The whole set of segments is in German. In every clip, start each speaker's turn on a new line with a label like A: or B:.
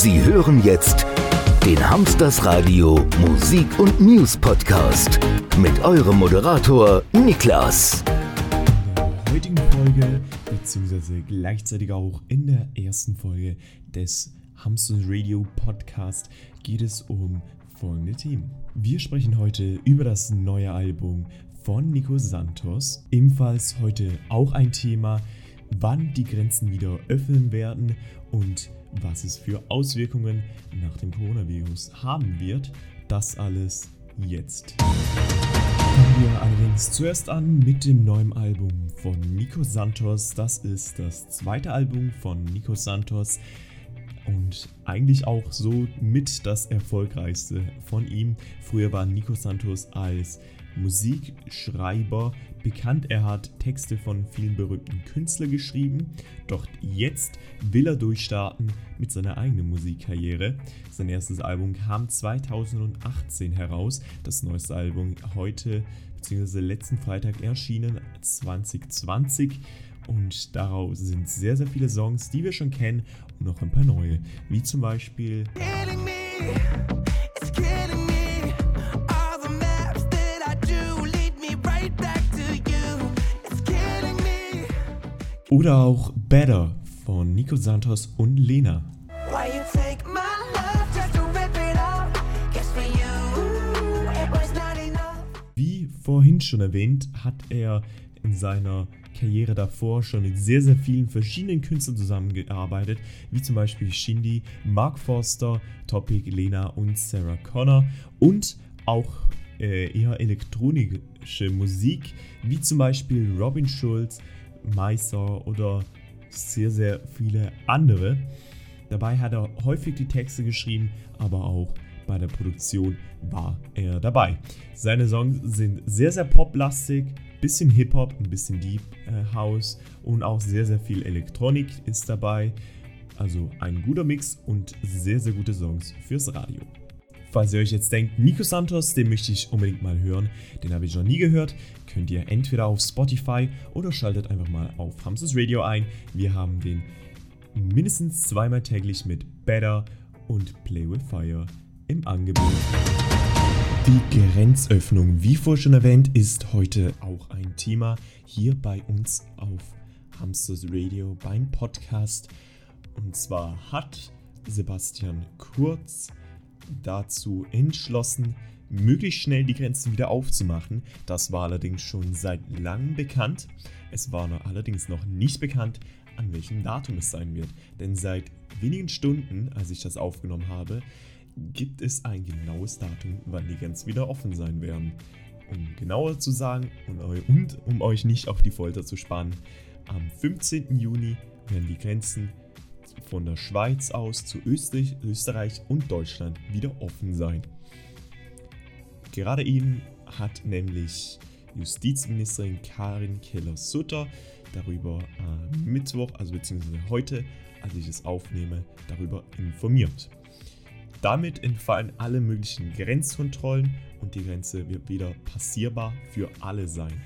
A: Sie hören jetzt den Hamsters Radio Musik und News Podcast mit eurem Moderator Niklas.
B: In der heutigen Folge, beziehungsweise gleichzeitig auch in der ersten Folge des Hamsters Radio Podcast, geht es um folgende Themen. Wir sprechen heute über das neue Album von Nico Santos. Ebenfalls heute auch ein Thema, wann die Grenzen wieder öffnen werden und was es für Auswirkungen nach dem Coronavirus haben wird. Das alles jetzt. Fangen wir allerdings zuerst an mit dem neuen Album von Nico Santos. Das ist das zweite Album von Nico Santos und eigentlich auch so mit das erfolgreichste von ihm. Früher war Nico Santos als Musikschreiber bekannt. Er hat Texte von vielen berühmten Künstlern geschrieben, doch jetzt will er durchstarten mit seiner eigenen Musikkarriere. Sein erstes Album kam 2018 heraus, das neueste Album heute bzw. letzten Freitag erschienen 2020 und daraus sind sehr sehr viele Songs, die wir schon kennen und noch ein paar neue, wie zum Beispiel Oder auch Better von Nico Santos und Lena. Wie vorhin schon erwähnt, hat er in seiner Karriere davor schon mit sehr, sehr vielen verschiedenen Künstlern zusammengearbeitet, wie zum Beispiel Shindy, Mark Forster, Topic, Lena und Sarah Connor und auch äh, eher elektronische Musik, wie zum Beispiel Robin Schulz, Meister oder sehr, sehr viele andere. Dabei hat er häufig die Texte geschrieben, aber auch bei der Produktion war er dabei. Seine Songs sind sehr, sehr poplastig, bisschen Hip-Hop, ein bisschen Deep äh, House und auch sehr, sehr viel Elektronik ist dabei. Also ein guter Mix und sehr, sehr gute Songs fürs Radio. Falls ihr euch jetzt denkt, Nico Santos, den möchte ich unbedingt mal hören, den habe ich noch nie gehört, könnt ihr entweder auf Spotify oder schaltet einfach mal auf Hamsters Radio ein. Wir haben den mindestens zweimal täglich mit Better und Play with Fire im Angebot. Die Grenzöffnung, wie vorhin schon erwähnt, ist heute auch ein Thema hier bei uns auf Hamsters Radio beim Podcast. Und zwar hat Sebastian Kurz dazu entschlossen, möglichst schnell die Grenzen wieder aufzumachen. Das war allerdings schon seit langem bekannt. Es war noch allerdings noch nicht bekannt, an welchem Datum es sein wird. Denn seit wenigen Stunden, als ich das aufgenommen habe, gibt es ein genaues Datum, wann die Grenzen wieder offen sein werden. Um genauer zu sagen und, um euch nicht auf die Folter zu spannen, am 15. Juni werden die Grenzen von der Schweiz aus zu Österreich, Österreich und Deutschland wieder offen sein. Gerade eben hat nämlich Justizministerin Karin Keller-Sutter darüber äh, Mittwoch, also beziehungsweise heute, als ich es aufnehme, darüber informiert. Damit entfallen alle möglichen Grenzkontrollen und die Grenze wird wieder passierbar für alle sein.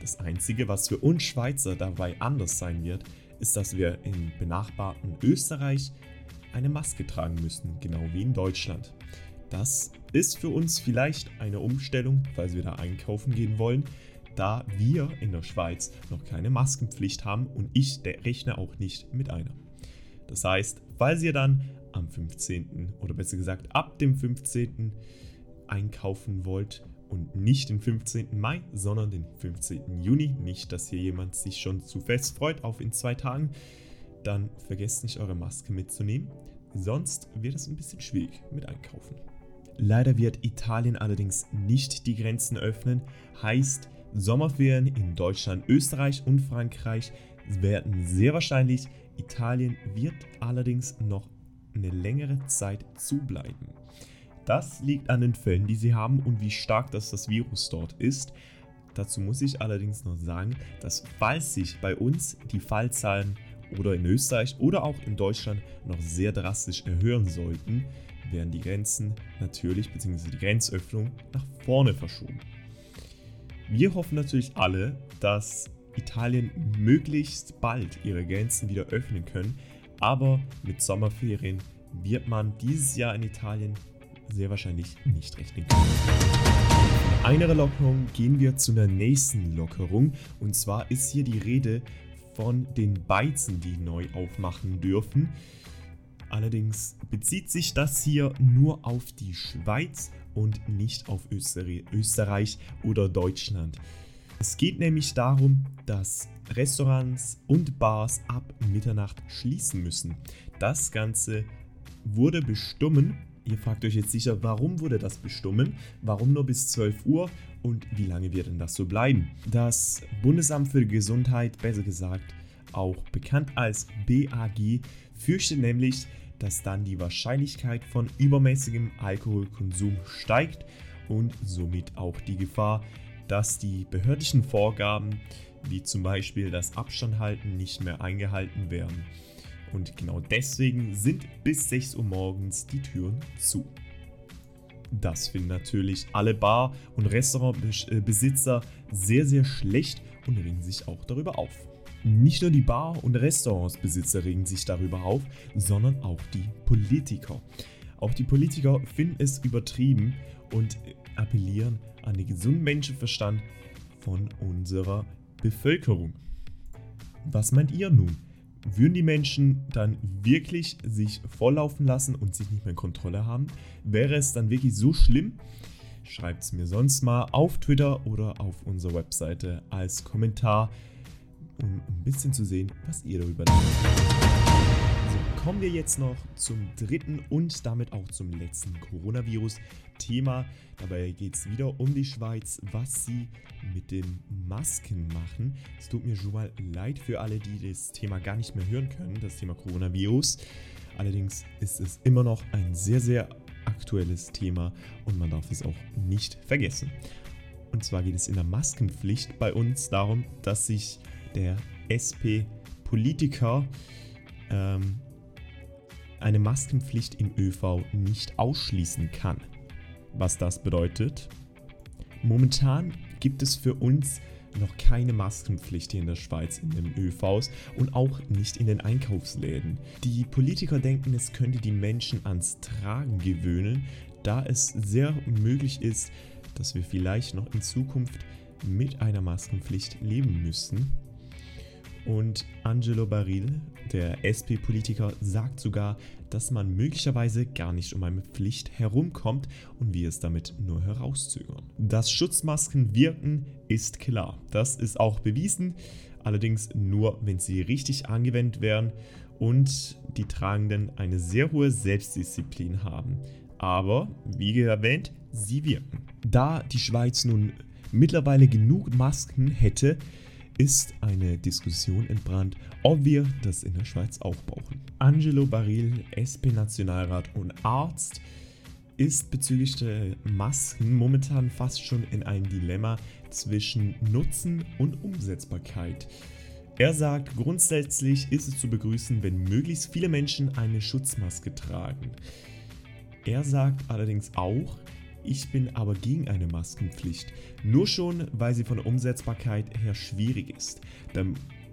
B: Das Einzige, was für uns Schweizer dabei anders sein wird, ist, dass wir im benachbarten Österreich eine Maske tragen müssen, genau wie in Deutschland. Das ist für uns vielleicht eine Umstellung, falls wir da einkaufen gehen wollen, da wir in der Schweiz noch keine Maskenpflicht haben und ich rechne auch nicht mit einer. Das heißt, falls ihr dann am 15. oder besser gesagt ab dem 15. einkaufen wollt, und nicht den 15. Mai, sondern den 15. Juni. Nicht, dass hier jemand sich schon zu fest freut auf in zwei Tagen. Dann vergesst nicht eure Maske mitzunehmen. Sonst wird es ein bisschen schwierig mit Einkaufen. Leider wird Italien allerdings nicht die Grenzen öffnen. Heißt, Sommerferien in Deutschland, Österreich und Frankreich werden sehr wahrscheinlich. Italien wird allerdings noch eine längere Zeit zubleiben. Das liegt an den Fällen, die sie haben und wie stark das, das Virus dort ist. Dazu muss ich allerdings noch sagen, dass falls sich bei uns die Fallzahlen oder in Österreich oder auch in Deutschland noch sehr drastisch erhöhen sollten, werden die Grenzen natürlich bzw. die Grenzöffnung nach vorne verschoben. Wir hoffen natürlich alle, dass Italien möglichst bald ihre Grenzen wieder öffnen können, aber mit Sommerferien wird man dieses Jahr in Italien sehr wahrscheinlich nicht rechnen können. Von einer Lockerung gehen wir zu einer nächsten Lockerung. Und zwar ist hier die Rede von den Beizen, die neu aufmachen dürfen. Allerdings bezieht sich das hier nur auf die Schweiz und nicht auf Österreich oder Deutschland. Es geht nämlich darum, dass Restaurants und Bars ab Mitternacht schließen müssen. Das Ganze wurde bestimmt. Ihr fragt euch jetzt sicher, warum wurde das bestimmt? Warum nur bis 12 Uhr und wie lange wird denn das so bleiben? Das Bundesamt für Gesundheit, besser gesagt auch bekannt als BAG, fürchtet nämlich, dass dann die Wahrscheinlichkeit von übermäßigem Alkoholkonsum steigt und somit auch die Gefahr, dass die behördlichen Vorgaben, wie zum Beispiel das Abstandhalten, nicht mehr eingehalten werden. Und genau deswegen sind bis 6 Uhr morgens die Türen zu. Das finden natürlich alle Bar- und Restaurantbesitzer sehr, sehr schlecht und regen sich auch darüber auf. Nicht nur die Bar- und Restaurantsbesitzer regen sich darüber auf, sondern auch die Politiker. Auch die Politiker finden es übertrieben und appellieren an den gesunden Menschenverstand von unserer Bevölkerung. Was meint ihr nun? Würden die Menschen dann wirklich sich volllaufen lassen und sich nicht mehr in Kontrolle haben? Wäre es dann wirklich so schlimm? Schreibt es mir sonst mal auf Twitter oder auf unserer Webseite als Kommentar, um ein bisschen zu sehen, was ihr darüber denkt. Kommen wir jetzt noch zum dritten und damit auch zum letzten Coronavirus-Thema. Dabei geht es wieder um die Schweiz, was sie mit den Masken machen. Es tut mir schon mal leid für alle, die das Thema gar nicht mehr hören können, das Thema Coronavirus. Allerdings ist es immer noch ein sehr, sehr aktuelles Thema und man darf es auch nicht vergessen. Und zwar geht es in der Maskenpflicht bei uns darum, dass sich der SP-Politiker ähm, eine Maskenpflicht im ÖV nicht ausschließen kann. Was das bedeutet? Momentan gibt es für uns noch keine Maskenpflicht hier in der Schweiz in den ÖVs und auch nicht in den Einkaufsläden. Die Politiker denken, es könnte die Menschen ans Tragen gewöhnen, da es sehr möglich ist, dass wir vielleicht noch in Zukunft mit einer Maskenpflicht leben müssen. Und Angelo Baril, der SP-Politiker, sagt sogar, dass man möglicherweise gar nicht um eine Pflicht herumkommt und wir es damit nur herauszögern. Dass Schutzmasken wirken, ist klar. Das ist auch bewiesen, allerdings nur, wenn sie richtig angewendet werden und die Tragenden eine sehr hohe Selbstdisziplin haben. Aber, wie erwähnt, sie wirken. Da die Schweiz nun mittlerweile genug Masken hätte, ist eine Diskussion entbrannt, ob wir das in der Schweiz auch brauchen. Angelo Baril, SP-Nationalrat und Arzt, ist bezüglich der Masken momentan fast schon in einem Dilemma zwischen Nutzen und Umsetzbarkeit. Er sagt, grundsätzlich ist es zu begrüßen, wenn möglichst viele Menschen eine Schutzmaske tragen. Er sagt allerdings auch, ich bin aber gegen eine Maskenpflicht. Nur schon, weil sie von der Umsetzbarkeit her schwierig ist.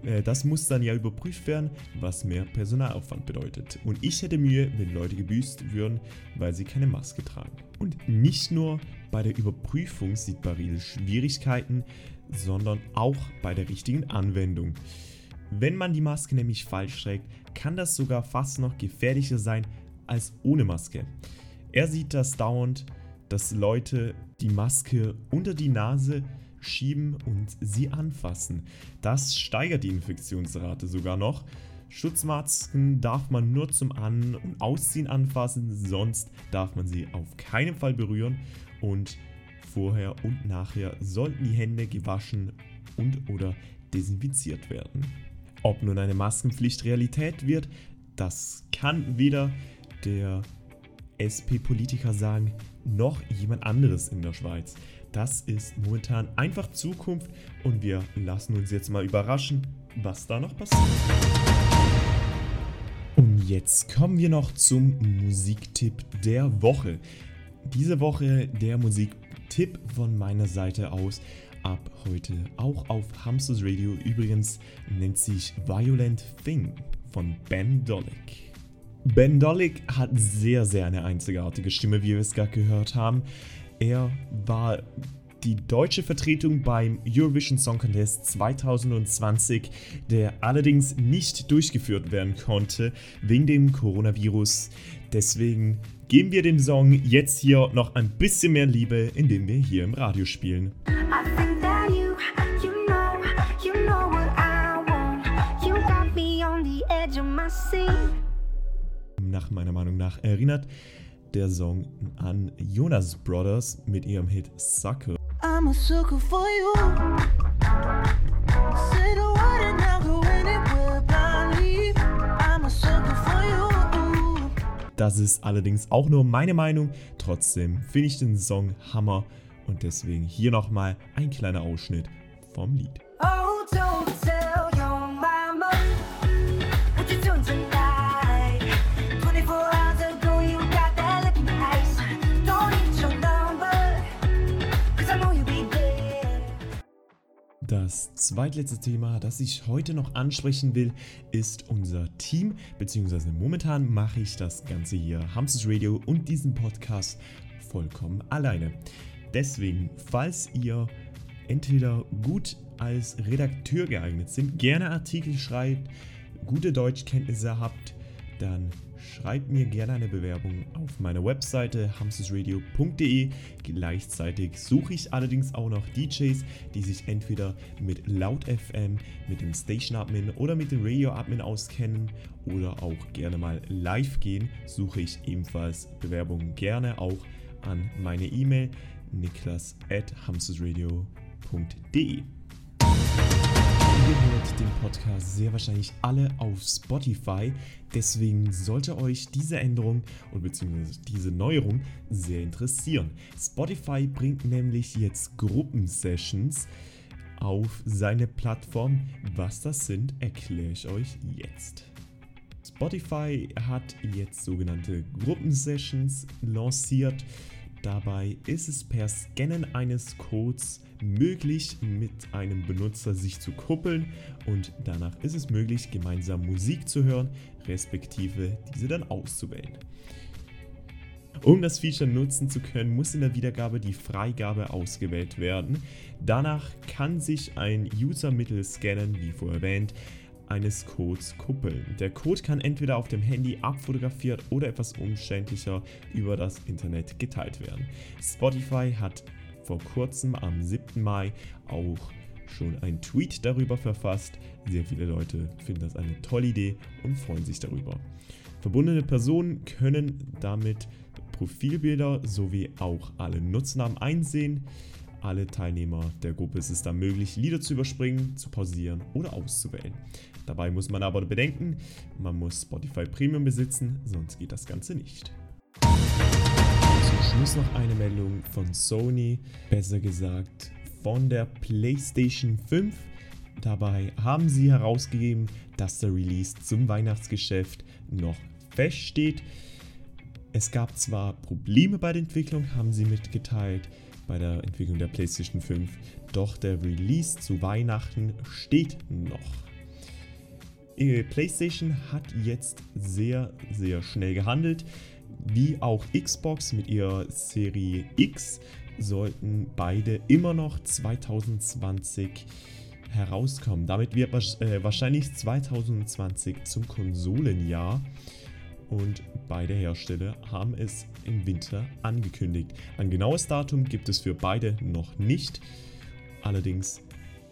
B: Äh, das muss dann ja überprüft werden, was mehr Personalaufwand bedeutet. Und ich hätte Mühe, wenn Leute gebüßt würden, weil sie keine Maske tragen. Und nicht nur bei der Überprüfung sieht Baril Schwierigkeiten, sondern auch bei der richtigen Anwendung. Wenn man die Maske nämlich falsch trägt, kann das sogar fast noch gefährlicher sein als ohne Maske. Er sieht das dauernd dass Leute die Maske unter die Nase schieben und sie anfassen. Das steigert die Infektionsrate sogar noch. Schutzmasken darf man nur zum An- und Ausziehen anfassen, sonst darf man sie auf keinen Fall berühren und vorher und nachher sollten die Hände gewaschen und oder desinfiziert werden. Ob nun eine Maskenpflicht Realität wird, das kann weder der SP-Politiker sagen, noch jemand anderes in der Schweiz. Das ist momentan einfach Zukunft und wir lassen uns jetzt mal überraschen, was da noch passiert. Und jetzt kommen wir noch zum Musiktipp der Woche. Diese Woche der Musiktipp von meiner Seite aus ab heute auch auf Hamsters Radio. Übrigens nennt sich Violent Thing von Ben Dolik. Ben Dolik hat sehr, sehr eine einzigartige Stimme, wie wir es gerade gehört haben. Er war die deutsche Vertretung beim Eurovision Song Contest 2020, der allerdings nicht durchgeführt werden konnte wegen dem Coronavirus. Deswegen geben wir dem Song jetzt hier noch ein bisschen mehr Liebe, indem wir hier im Radio spielen. Nach meiner Meinung nach erinnert der Song an Jonas Brothers mit ihrem Hit Sucker. I'm a sucker for you. Das ist allerdings auch nur meine Meinung. Trotzdem finde ich den Song Hammer und deswegen hier nochmal ein kleiner Ausschnitt vom Lied. Oh, Das zweitletzte Thema, das ich heute noch ansprechen will, ist unser Team, beziehungsweise momentan mache ich das Ganze hier, Hamsters Radio und diesen Podcast vollkommen alleine. Deswegen, falls ihr entweder gut als Redakteur geeignet sind, gerne Artikel schreibt, gute Deutschkenntnisse habt, dann schreibt mir gerne eine Bewerbung auf meiner Webseite hamstersradio.de. Gleichzeitig suche ich allerdings auch noch DJs, die sich entweder mit Laut FM, mit dem Station Admin oder mit dem Radio Admin auskennen oder auch gerne mal live gehen. Suche ich ebenfalls Bewerbungen gerne auch an meine E-Mail niklas at hamstersradio.de. Ihr hört den Podcast sehr wahrscheinlich alle auf Spotify. Deswegen sollte euch diese Änderung und beziehungsweise diese Neuerung sehr interessieren. Spotify bringt nämlich jetzt Gruppensessions auf seine Plattform. Was das sind, erkläre ich euch jetzt. Spotify hat jetzt sogenannte Gruppensessions lanciert. Dabei ist es per Scannen eines Codes möglich, mit einem Benutzer sich zu kuppeln und danach ist es möglich, gemeinsam Musik zu hören, respektive diese dann auszuwählen. Um das Feature nutzen zu können, muss in der Wiedergabe die Freigabe ausgewählt werden. Danach kann sich ein User mittels Scannen, wie vorher erwähnt, eines Codes kuppeln. Der Code kann entweder auf dem Handy abfotografiert oder etwas umständlicher über das Internet geteilt werden. Spotify hat vor kurzem am 7. Mai auch schon ein Tweet darüber verfasst. Sehr viele Leute finden das eine tolle Idee und freuen sich darüber. Verbundene Personen können damit Profilbilder sowie auch alle Nutzernamen einsehen. Alle Teilnehmer der Gruppe ist es dann möglich, Lieder zu überspringen, zu pausieren oder auszuwählen. Dabei muss man aber bedenken, man muss Spotify Premium besitzen, sonst geht das Ganze nicht. Zum Schluss noch eine Meldung von Sony, besser gesagt von der PlayStation 5. Dabei haben sie herausgegeben, dass der Release zum Weihnachtsgeschäft noch feststeht. Es gab zwar Probleme bei der Entwicklung, haben sie mitgeteilt, bei der Entwicklung der PlayStation 5, doch der Release zu Weihnachten steht noch. PlayStation hat jetzt sehr, sehr schnell gehandelt. Wie auch Xbox mit ihrer Serie X sollten beide immer noch 2020 herauskommen. Damit wird äh, wahrscheinlich 2020 zum Konsolenjahr und beide Hersteller haben es im Winter angekündigt. Ein genaues Datum gibt es für beide noch nicht. Allerdings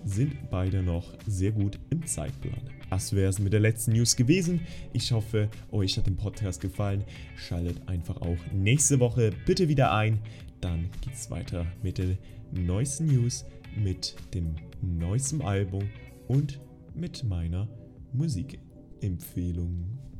B: sind beide noch sehr gut im Zeitplan. Das wäre es mit der letzten News gewesen. Ich hoffe, euch hat der Podcast gefallen. Schaltet einfach auch nächste Woche bitte wieder ein. Dann geht es weiter mit den neuesten News, mit dem neuesten Album und mit meiner Musikempfehlung.